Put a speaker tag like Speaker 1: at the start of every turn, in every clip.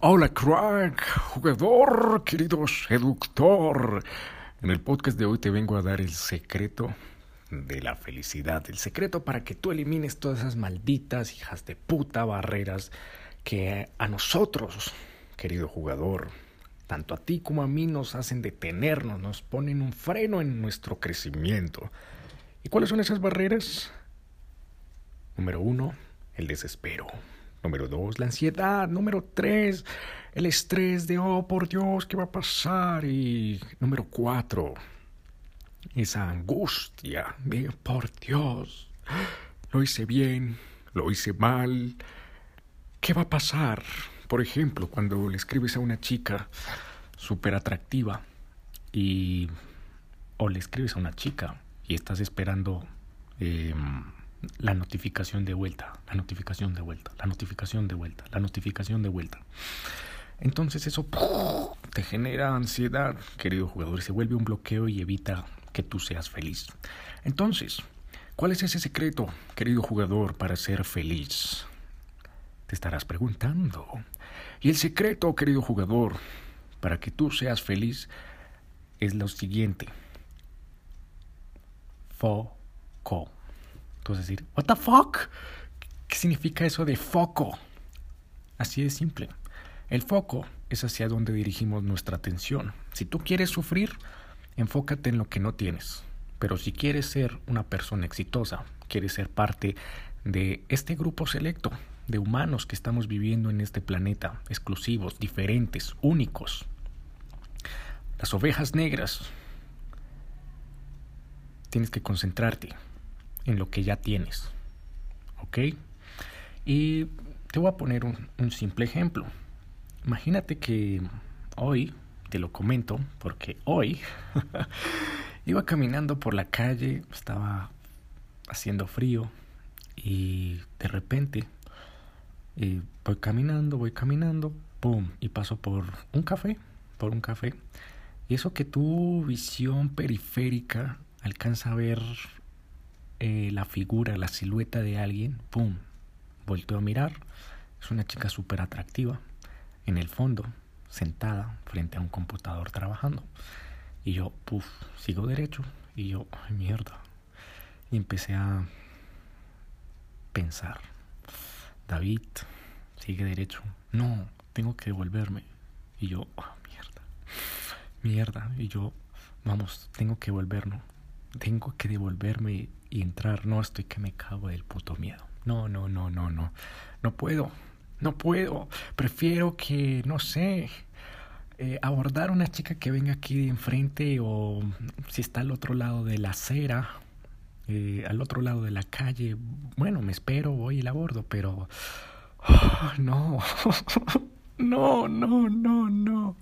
Speaker 1: Hola crack, jugador, querido seductor. En el podcast de hoy te vengo a dar el secreto de la felicidad, el secreto para que tú elimines todas esas malditas hijas de puta barreras que a nosotros, querido jugador, tanto a ti como a mí nos hacen detenernos, nos ponen un freno en nuestro crecimiento. ¿Y cuáles son esas barreras? Número uno, el desespero. Número dos, la ansiedad. Número tres, el estrés de, oh, por Dios, ¿qué va a pasar? Y número cuatro, esa angustia de, por Dios, lo hice bien, lo hice mal. ¿Qué va a pasar? Por ejemplo, cuando le escribes a una chica súper atractiva y... o le escribes a una chica y estás esperando eh, la notificación de vuelta, la notificación de vuelta, la notificación de vuelta, la notificación de vuelta. Entonces eso te genera ansiedad, querido jugador, y se vuelve un bloqueo y evita que tú seas feliz. Entonces, ¿cuál es ese secreto, querido jugador, para ser feliz? Te estarás preguntando. Y el secreto, querido jugador, para que tú seas feliz es lo siguiente. Foco. Tú decir, ¿What the fuck? ¿Qué significa eso de foco? Así de simple. El foco es hacia donde dirigimos nuestra atención. Si tú quieres sufrir, enfócate en lo que no tienes. Pero si quieres ser una persona exitosa, quieres ser parte de este grupo selecto de humanos que estamos viviendo en este planeta, exclusivos, diferentes, únicos. Las ovejas negras. Tienes que concentrarte en lo que ya tienes. ¿Ok? Y te voy a poner un, simple ejemplo. Imagínate que hoy, te lo comento, porque hoy iba caminando por la calle, estaba haciendo frío y de repente y voy caminando, voy caminando, ¡pum! Y paso por un café, por un café. Y eso que tu visión periférica alcanza a ver eh, la figura, la silueta de alguien, ¡pum! Volteo a mirar. Es una chica súper atractiva. En el fondo, sentada frente a un computador trabajando. Y yo, puff, sigo derecho. Y yo, ay, mierda. Y empecé a pensar David, sigue derecho. No, tengo que devolverme. Y yo, oh, mierda, mierda. Y yo, vamos, tengo que volvernos. Tengo que devolverme y entrar. No, estoy que me cago del puto miedo. No, no, no, no, no. No puedo. No puedo. Prefiero que, no sé, eh, abordar a una chica que venga aquí de enfrente o si está al otro lado de la acera eh, al otro lado de la calle. Bueno, me espero, voy y la abordo, pero... no, no, no, no, no.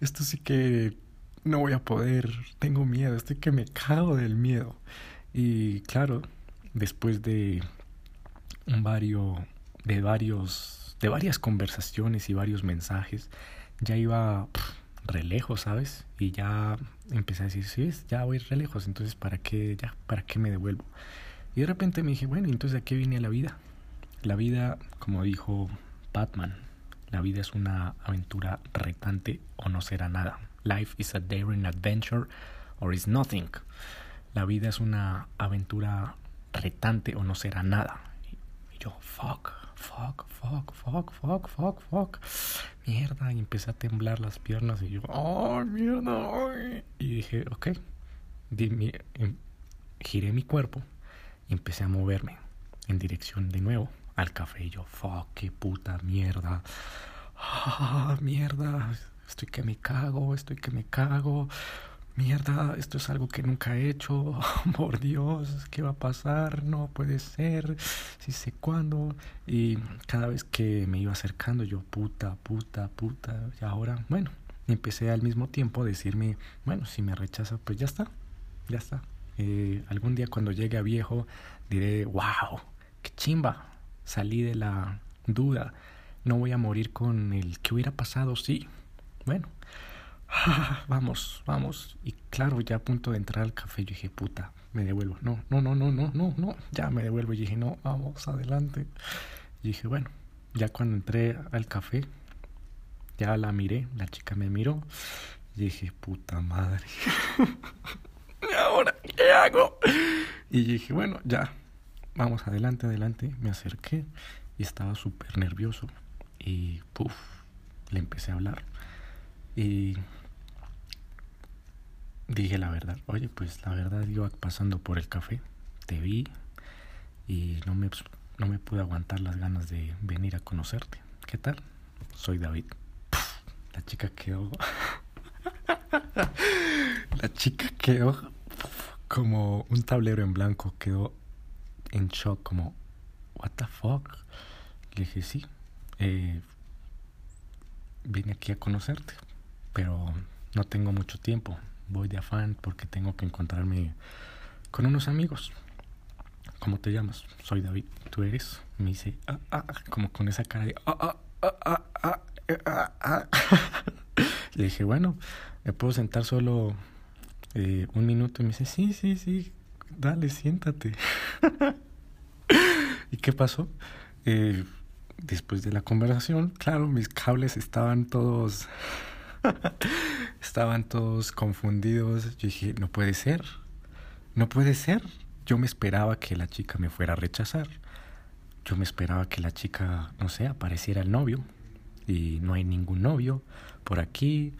Speaker 1: Esto sí que no voy a poder. Tengo miedo, estoy que me cago del miedo. Y claro, después de un vario, de varios, de varias conversaciones y varios mensajes, ya iba re lejos, ¿sabes? Y ya empecé a decir, sí, ya voy re lejos, entonces ¿para qué, ya, para qué me devuelvo? Y de repente me dije, bueno, entonces ¿a qué viene la vida? La vida, como dijo Batman, la vida es una aventura retante o no será nada. Life is a daring adventure or is nothing. La vida es una aventura retante o no será nada. Y yo, fuck, fuck, fuck, fuck, fuck, fuck, fuck. Mierda, y empecé a temblar las piernas y yo, oh, mierda, Y dije, ok, em, giré mi cuerpo y empecé a moverme en dirección de nuevo al café. Y yo, fuck, qué puta mierda. Ah, mierda, estoy que me cago, estoy que me cago mierda, esto es algo que nunca he hecho, por Dios, ¿qué va a pasar? No puede ser, si sé cuándo. Y cada vez que me iba acercando, yo, puta, puta, puta, y ahora, bueno, empecé al mismo tiempo a decirme, bueno, si me rechaza, pues ya está, ya está. Eh, algún día cuando llegue a viejo, diré, wow, qué chimba, salí de la duda, no voy a morir con el que hubiera pasado, sí, bueno vamos, vamos. Y claro, ya a punto de entrar al café, yo dije, puta, me devuelvo. No, no, no, no, no, no, no, ya me devuelvo. Y dije, no, vamos, adelante. Y dije, bueno, ya cuando entré al café, ya la miré, la chica me miró y dije, puta madre. ¿Y ahora qué hago? Y dije, bueno, ya, vamos adelante, adelante. Me acerqué y estaba súper nervioso. Y, puff, le empecé a hablar. Y dije la verdad. Oye, pues la verdad iba pasando por el café. Te vi y no me, no me pude aguantar las ganas de venir a conocerte. ¿Qué tal? Soy David. la chica quedó... la chica quedó como un tablero en blanco. Quedó en shock, como, ¿What the fuck? Le dije, sí. Eh, vine aquí a conocerte, pero no tengo mucho tiempo. Voy de afán porque tengo que encontrarme con unos amigos. ¿Cómo te llamas? Soy David. ¿Tú eres? Me dice, ah, ah, ah" como con esa cara de, ah, ah, ah, ah, ah, ah, ah. Le dije, bueno, ¿me puedo sentar solo eh, un minuto? Y me dice, sí, sí, sí, dale, siéntate. ¿Y qué pasó? Eh, después de la conversación, claro, mis cables estaban todos... estaban todos confundidos. Yo dije, no puede ser. No puede ser. Yo me esperaba que la chica me fuera a rechazar. Yo me esperaba que la chica, no sé, apareciera el novio. Y no hay ningún novio por aquí.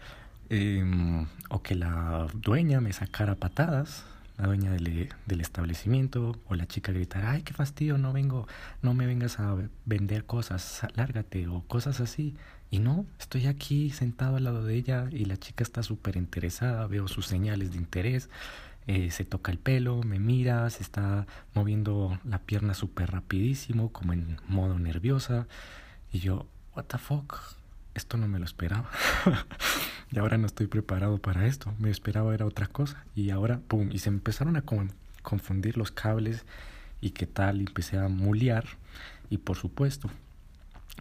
Speaker 1: Eh, o que la dueña me sacara patadas la dueña del, del, establecimiento o la chica gritar, ay, qué fastidio, no vengo, no me vengas a vender cosas, lárgate o cosas así. Y no, estoy aquí sentado al lado de ella y la chica está súper interesada, veo sus señales de interés, eh, se toca el pelo, me mira, se está moviendo la pierna súper rapidísimo, como en modo nerviosa. Y yo, what the fuck, esto no me lo esperaba. y ahora no estoy preparado para esto. Me esperaba era otra cosa. Y ahora, pum, y se empezaron a confundir los cables y qué tal, y empecé a mulear. Y por supuesto,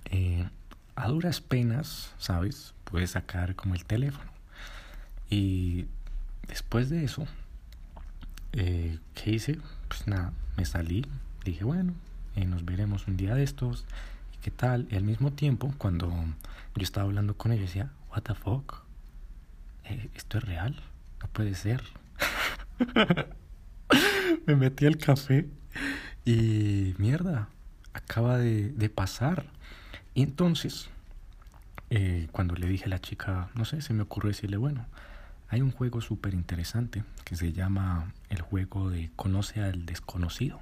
Speaker 1: eh, a duras penas, ¿sabes? Puedes sacar como el teléfono. Y después de eso, eh, ¿qué hice? Pues nada, me salí, dije, bueno, eh, nos veremos un día de estos. ¿Y qué tal? Y al mismo tiempo, cuando yo estaba hablando con ella, decía, ¿What the fuck? Eh, ¿Esto es real? No puede ser. Me metí al café y mierda, acaba de, de pasar. Y entonces, eh, cuando le dije a la chica, no sé, se me ocurrió decirle, bueno, hay un juego súper interesante que se llama el juego de conoce al desconocido.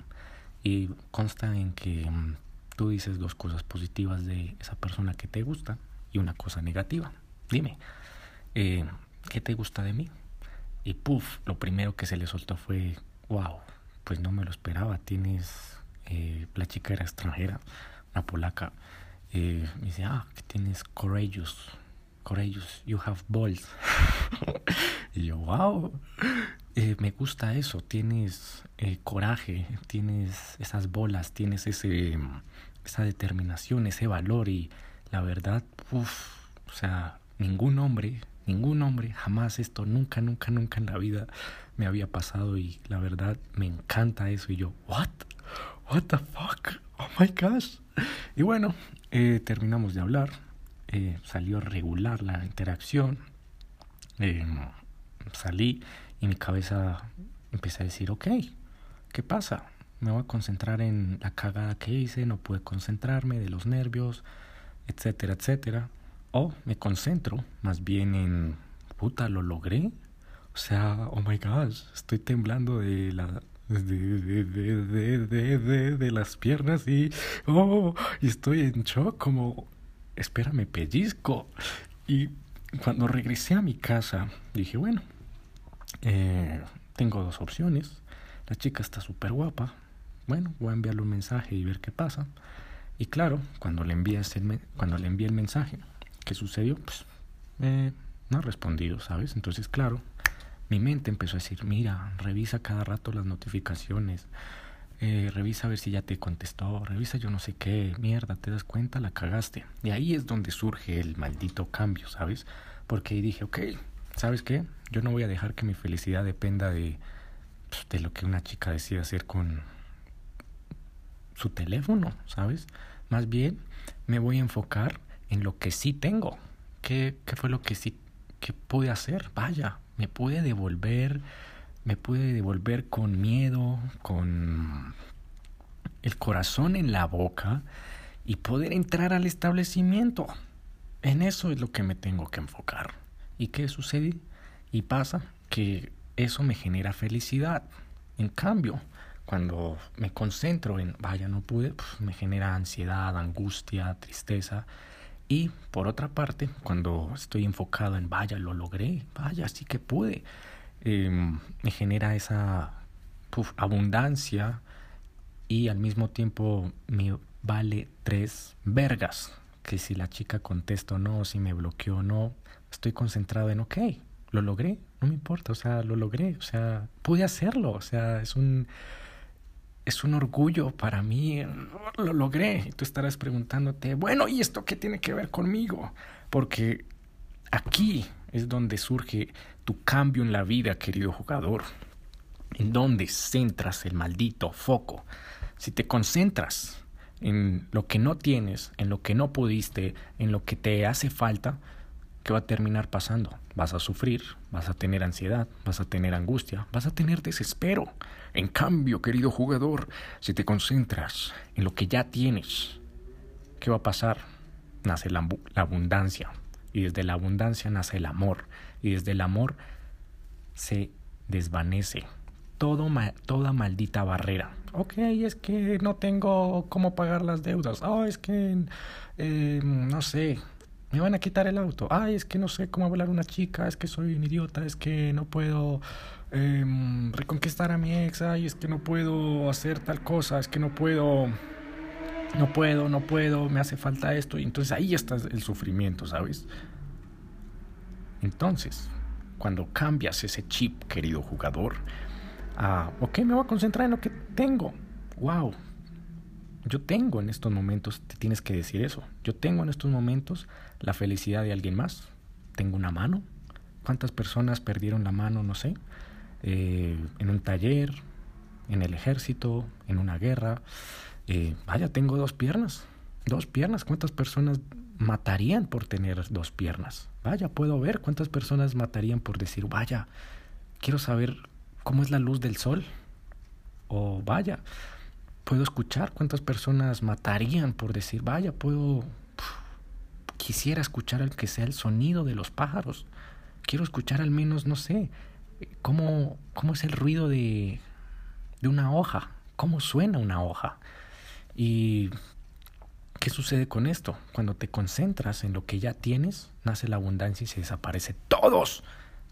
Speaker 1: Y consta en que mm, tú dices dos cosas positivas de esa persona que te gusta y una cosa negativa. Dime, eh, ¿qué te gusta de mí? Y puff, lo primero que se le soltó fue, wow, pues no me lo esperaba, tienes, eh, la chica era extranjera, una polaca, eh, me dice, ah, que tienes courageous, courageous, you have balls. y yo, wow, eh, me gusta eso, tienes eh, coraje, tienes esas bolas, tienes ese, esa determinación, ese valor y la verdad, uff, o sea, ningún hombre, ningún hombre, jamás esto, nunca, nunca, nunca en la vida me había pasado y la verdad me encanta eso y yo, what, what the fuck, oh my gosh. Y bueno, eh, terminamos de hablar, eh, salió regular la interacción, salí mi cabeza empecé a decir, ok, ¿qué pasa? Me voy a concentrar en la cagada que hice, no pude concentrarme de los nervios, etcétera, etcétera. O me concentro más bien en, puta, lo logré. O sea, oh my gosh, estoy temblando de la de, de, de, de, de, las piernas y, oh, y estoy en shock como, espérame, pellizco. Y cuando regresé a mi casa, dije, bueno, eh, tengo dos opciones. La chica está súper guapa. Bueno, voy a enviarle un mensaje y ver qué pasa. Y claro, cuando le, envías el, cuando le envié el mensaje, ¿qué sucedió? Pues eh, no ha respondido, ¿sabes? Entonces, claro, mi mente empezó a decir, mira, revisa cada rato las notificaciones, eh, revisa a ver si ya te contestó, revisa yo no sé qué, mierda, te das cuenta, la cagaste. Y ahí es donde surge el maldito cambio, ¿sabes? Porque dije, ok, ¿sabes qué? Yo no voy a dejar que mi felicidad dependa de, pues, de lo que una chica decida hacer con, su teléfono, ¿sabes? Más bien me voy a enfocar en lo que sí tengo. ¿Qué, qué fue lo que sí que pude hacer? Vaya, me pude devolver, me pude devolver con miedo, con el corazón en la boca y poder entrar al establecimiento. En eso es lo que me tengo que enfocar. ¿Y qué sucede? Y pasa que eso me genera felicidad. En cambio, cuando me concentro en, vaya, no pude, pues, me genera ansiedad, angustia, tristeza. Y por otra parte, cuando estoy enfocado en, vaya, lo logré, vaya, sí que pude, em, me genera esa abundancia y al mismo tiempo me vale tres vergas. Que si la chica contesta o no, si me bloqueó o no, estoy concentrado en, ok, lo logré, no me importa, o sea, lo logré, o sea, pude hacerlo, o sea, es un, es un orgullo para mí, lo logré. Y tú estarás preguntándote, bueno, ¿y esto qué tiene que ver conmigo? Porque aquí es donde surge tu cambio en la vida, querido jugador, en donde centras el maldito foco. Si te concentras en lo que no tienes, en lo que no pudiste, en lo que te hace falta, ¿qué va a terminar pasando? Vas a sufrir, vas a tener ansiedad, vas a tener angustia, vas a tener desespero. En cambio, querido jugador, si te concentras en lo que ya tienes, ¿qué va a pasar? Nace la, abundancia. Y desde la abundancia nace el amor. Y desde el amor se desvanece todo toda maldita barrera. Ok, es que no tengo cómo pagar las deudas. Oh, es que, eh, no sé, me van a quitar el auto. Ay, es que no sé cómo hablar una chica, es que soy un idiota, es que no puedo em, reconquistar a mi ex, ay, es que no puedo hacer tal cosa, es que no puedo, no puedo, no puedo, me hace falta esto. Y entonces ahí está el sufrimiento, ¿sabes? Entonces, cuando cambias ese chip, querido jugador, a, ok, me voy a concentrar en lo que tengo. Wow, yo tengo en estos momentos, te tienes que decir eso, yo tengo en estos momentos la felicidad de alguien más. Tengo una mano. ¿Cuántas personas perdieron la mano? No sé. Eh, en un taller, en el ejército, en una guerra. Eh, vaya, tengo dos piernas. Dos piernas. ¿Cuántas personas matarían por tener dos piernas? Vaya, puedo ver cuántas personas matarían por decir, vaya, quiero saber cómo es la luz del sol. O vaya, puedo escuchar cuántas personas matarían por decir, vaya, puedo quisiera escuchar el que sea el sonido de los pájaros. Quiero escuchar al menos, no sé, cómo, cómo es el ruido de, de una hoja, cómo suena una hoja. Y ¿qué sucede con esto? Cuando te concentras en lo que ya tienes, nace la abundancia y se desaparece todos,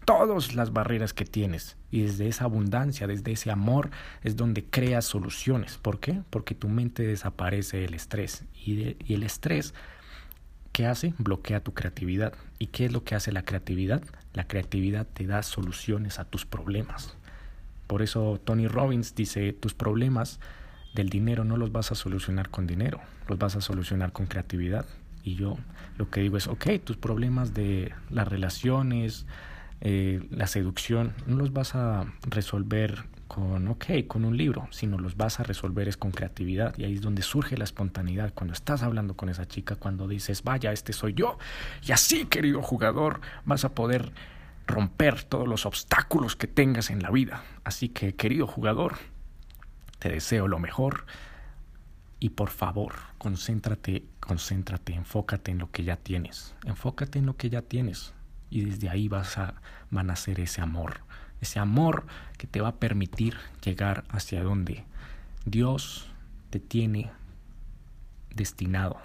Speaker 1: todas las barreras que tienes. Y desde esa abundancia, desde ese amor, es donde creas soluciones. ¿Por qué? Porque tu mente desaparece el estrés. Y el estrés ¿Qué hace? Bloquea tu creatividad. ¿Y qué es lo que hace la creatividad? La creatividad te da soluciones a tus problemas. Por eso Tony Robbins dice, tus problemas del dinero no los vas a solucionar con dinero, los vas a solucionar con creatividad. Y yo lo que digo es, ok, tus problemas de las relaciones, eh, la seducción, no los vas a resolver con, ok, con un libro, sino los vas a resolver es con creatividad. Y ahí es donde surge la espontaneidad, cuando estás hablando con esa chica, cuando dices, vaya, este soy yo. Y así, querido jugador, vas a poder romper todos los obstáculos que tengas en la vida. Así que, querido jugador, te deseo lo mejor. Y por favor, concéntrate, concéntrate, enfócate en lo que ya tienes. Enfócate en lo que ya tienes. Y desde ahí vas a, van a nacer ese amor ese amor que te va a permitir llegar hacia donde Dios te tiene destinado,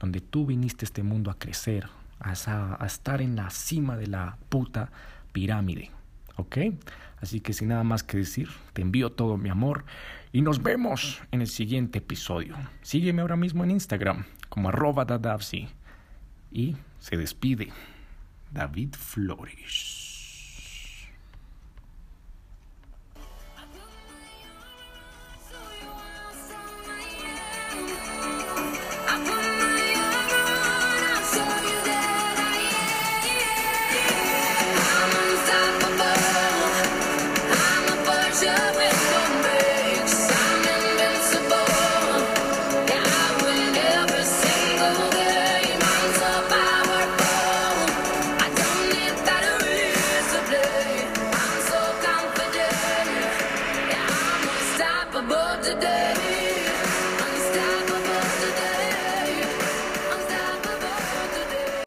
Speaker 1: donde tú viniste a este mundo a crecer, a, a estar en la cima de la puta pirámide. ¿Ok? Así que sin nada más que decir, te envío todo mi amor y nos vemos en el siguiente episodio. Sígueme ahora mismo en Instagram como arroba dadavsi. Y se despide David Flores.